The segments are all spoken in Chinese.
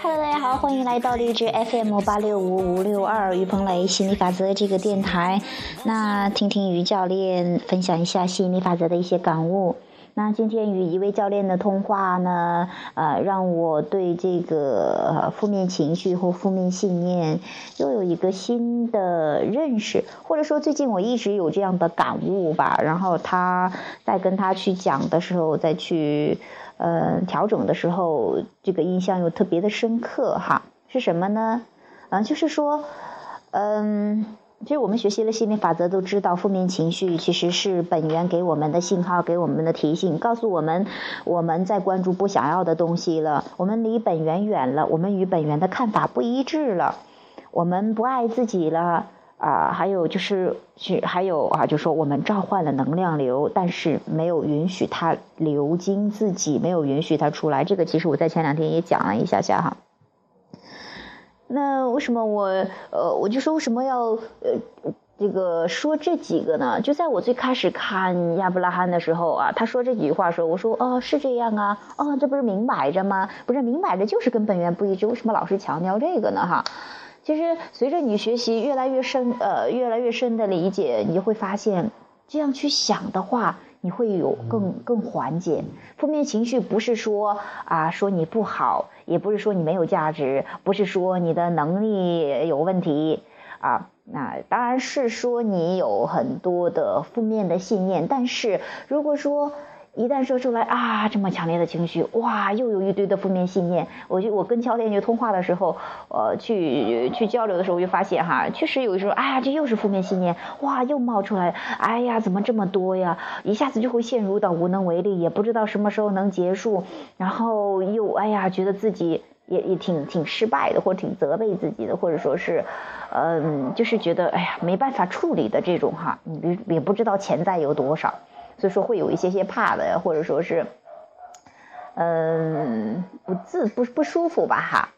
Hello，大家好，欢迎来到荔枝 FM 八六五五六二于鹏雷心理法则这个电台。那听听于教练分享一下心理法则的一些感悟。那今天与一位教练的通话呢，呃，让我对这个负面情绪或负面信念又有一个新的认识，或者说最近我一直有这样的感悟吧。然后他在跟他去讲的时候，再去呃调整的时候，这个印象又特别的深刻哈。是什么呢？啊，就是说，嗯。其实我们学习了心理法则，都知道负面情绪其实是本源给我们的信号，给我们的提醒，告诉我们我们在关注不想要的东西了，我们离本源远了，我们与本源的看法不一致了，我们不爱自己了啊！还有就是是还有啊，就说我们召唤了能量流，但是没有允许它流经自己，没有允许它出来。这个其实我在前两天也讲了一下下哈。那为什么我呃，我就说为什么要呃这个说这几个呢？就在我最开始看亚伯拉罕的时候啊，他说这几句话时候，我说哦是这样啊，哦这不是明摆着吗？不是明摆着就是跟本源不一致，为什么老是强调这个呢？哈，其实随着你学习越来越深，呃越来越深的理解，你就会发现这样去想的话。你会有更更缓解负面情绪，不是说啊说你不好，也不是说你没有价值，不是说你的能力有问题啊，那当然是说你有很多的负面的信念，但是如果说。一旦说出来啊，这么强烈的情绪，哇，又有一堆的负面信念。我就我跟教练就通话的时候，呃，去去交流的时候，我就发现哈，确实有时候，哎呀，这又是负面信念，哇，又冒出来，哎呀，怎么这么多呀？一下子就会陷入到无能为力，也不知道什么时候能结束，然后又哎呀，觉得自己也也挺挺失败的，或者挺责备自己的，或者说是，嗯，就是觉得哎呀没办法处理的这种哈，你也不知道潜在有多少。所以说会有一些些怕的，或者说是，嗯，不自不不舒服吧哈。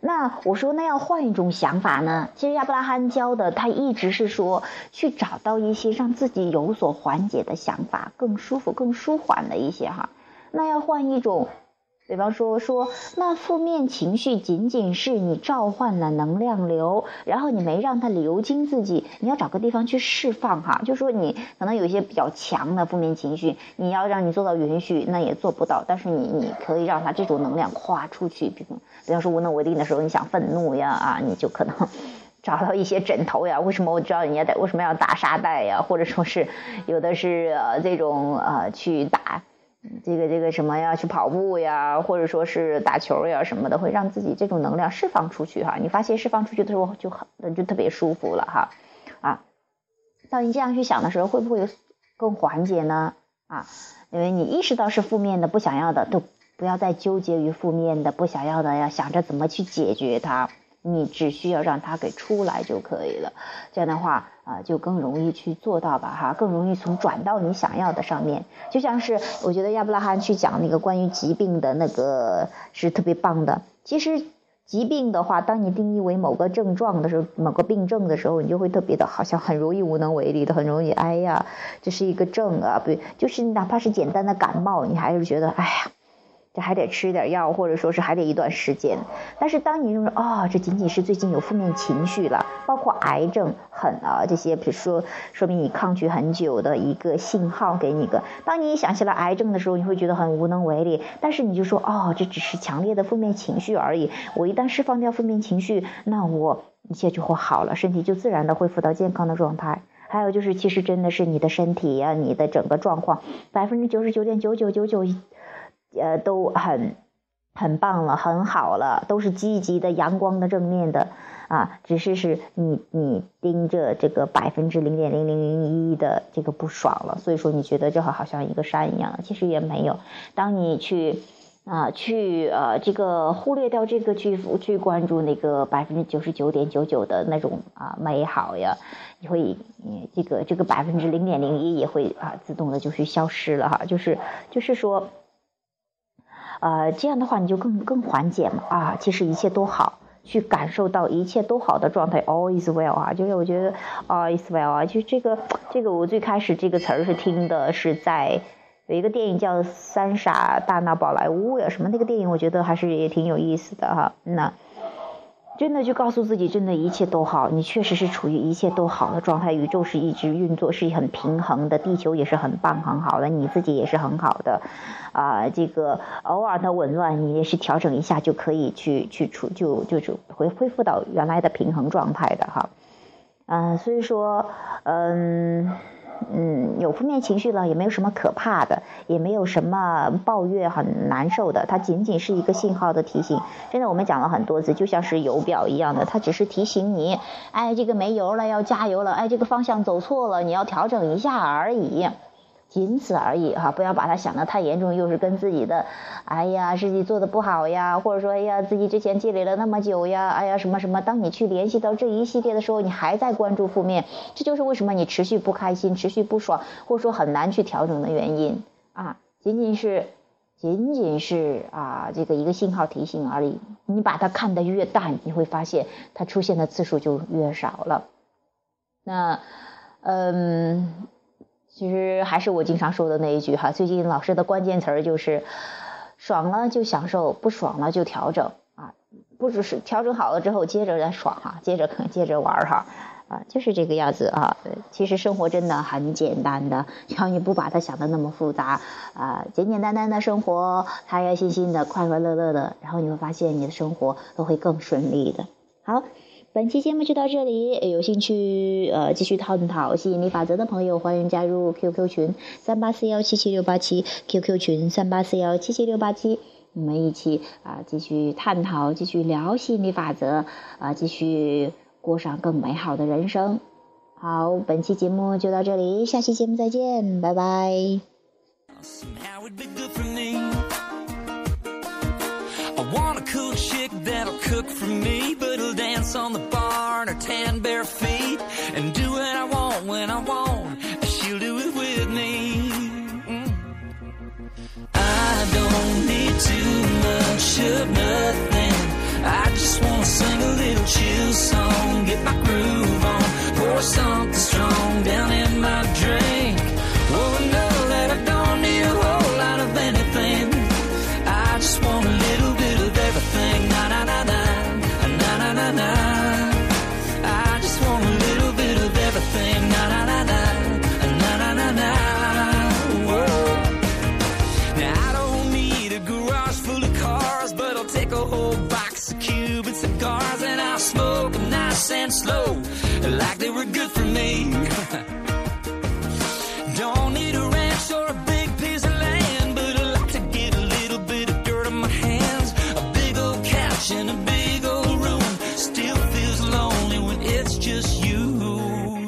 那我说那要换一种想法呢？其实亚伯拉罕教的他一直是说去找到一些让自己有所缓解的想法，更舒服、更舒缓的一些哈。那要换一种。比方说说，那负面情绪仅仅是你召唤了能量流，然后你没让它流经自己，你要找个地方去释放哈。就说你可能有一些比较强的负面情绪，你要让你做到允许，那也做不到。但是你你可以让它这种能量跨出去，比方比方说无能为力的时候，你想愤怒呀啊，你就可能 找到一些枕头呀。为什么我知道人家在为什么要打沙袋呀？或者说是有的是呃这种呃去打。这个这个什么呀，去跑步呀，或者说是打球呀什么的，会让自己这种能量释放出去哈。你发现释放出去的时候就很就特别舒服了哈。啊，当你这样去想的时候，会不会有更缓解呢？啊，因为你意识到是负面的、不想要的，都不要再纠结于负面的、不想要的，要想着怎么去解决它。你只需要让它给出来就可以了，这样的话啊，就更容易去做到吧，哈，更容易从转到你想要的上面。就像是我觉得亚伯拉罕去讲那个关于疾病的那个是特别棒的。其实疾病的话，当你定义为某个症状的时候，某个病症的时候，你就会特别的好像很容易无能为力的，很容易哎呀，这是一个症啊，不，就是哪怕是简单的感冒，你还是觉得哎呀。这还得吃点药，或者说是还得一段时间。但是当你认为哦，这仅仅是最近有负面情绪了，包括癌症、很啊这些，比如说说明你抗拒很久的一个信号，给你个。当你想起了癌症的时候，你会觉得很无能为力。但是你就说哦，这只是强烈的负面情绪而已。我一旦释放掉负面情绪，那我一切就会好了，身体就自然的恢复到健康的状态。还有就是，其实真的是你的身体呀，你的整个状况，百分之九十九点九九九九。呃，都很很棒了，很好了，都是积极的、阳光的、正面的啊。只是是你你盯着这个百分之零点零零零一的这个不爽了，所以说你觉得这好好像一个山一样，其实也没有。当你去啊去呃这个忽略掉这个去去关注那个百分之九十九点九九的那种啊美好呀，你会这个这个百分之零点零一也会啊自动的就去消失了哈，就是就是说。呃，这样的话你就更更缓解嘛啊，其实一切都好，去感受到一切都好的状态，all is well 啊，就是我觉得 all is well 啊，就这个这个我最开始这个词儿是听的是在有一个电影叫《三傻大闹宝莱坞》呀，什么那个电影，我觉得还是也挺有意思的哈。那。真的就告诉自己，真的一切都好，你确实是处于一切都好的状态，宇宙是一直运作，是很平衡的，地球也是很棒很好的，你自己也是很好的，啊，这个偶尔的紊乱，你也是调整一下就可以去去处就就就恢恢复到原来的平衡状态的哈，嗯，所以说，嗯。嗯，有负面情绪了，也没有什么可怕的，也没有什么抱怨很难受的，它仅仅是一个信号的提醒。真的我们讲了很多次，就像是油表一样的，它只是提醒你，哎，这个没油了，要加油了，哎，这个方向走错了，你要调整一下而已。仅此而已哈，不要把它想得太严重，又是跟自己的，哎呀，自己做的不好呀，或者说，哎呀，自己之前积累了那么久呀，哎呀，什么什么。当你去联系到这一系列的时候，你还在关注负面，这就是为什么你持续不开心、持续不爽，或者说很难去调整的原因啊。仅仅是，仅仅是啊，这个一个信号提醒而已。你把它看得越淡，你会发现它出现的次数就越少了。那，嗯。其实还是我经常说的那一句哈，最近老师的关键词儿就是，爽了就享受，不爽了就调整啊，不只是调整好了之后接着再爽哈，接着可接着玩哈，啊，就是这个样子啊。其实生活真的很简单的，只要你不把它想的那么复杂啊，简简单单的生活，开开心心的，快快乐乐的，然后你会发现你的生活都会更顺利的。好。本期节目就到这里，有兴趣呃继续探讨吸引力法则的朋友，欢迎加入 QQ 群三八四幺七七六八七，QQ 群三八四幺七七六八七，我们一起啊继续探讨，继续聊吸引力法则啊，继续过上更美好的人生。好，本期节目就到这里，下期节目再见，拜拜。Cook for me, but he'll dance on the bar in her tan bare feet and do what I want when I want. She'll do it with me. Mm. I don't need too much of nothing. I just wanna sing a little chill song, get my groove on, pour something strong down slow, like they were good for me. don't need a ranch or a big piece of land, but I like to get a little bit of dirt on my hands. A big old couch in a big old room still feels lonely when it's just you.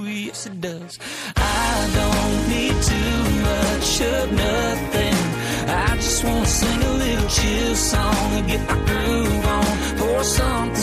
Yes, it does. I don't need too much of nothing. I just want to sing a little chill song and get my groove on. Pour something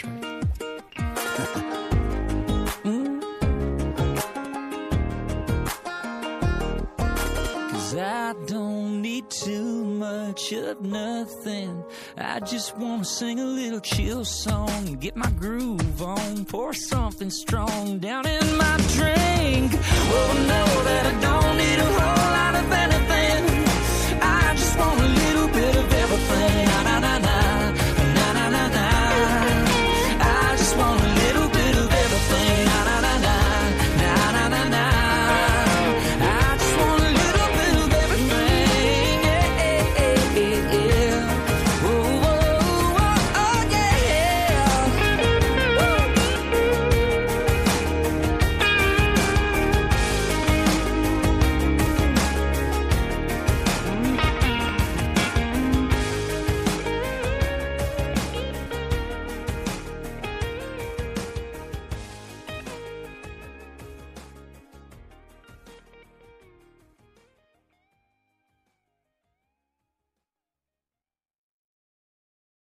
Mm. of nothing. I just wanna sing a little chill song and get my groove on. Pour something strong down in my drink. Well, know that I don't need a whole lot of anything. I just wanna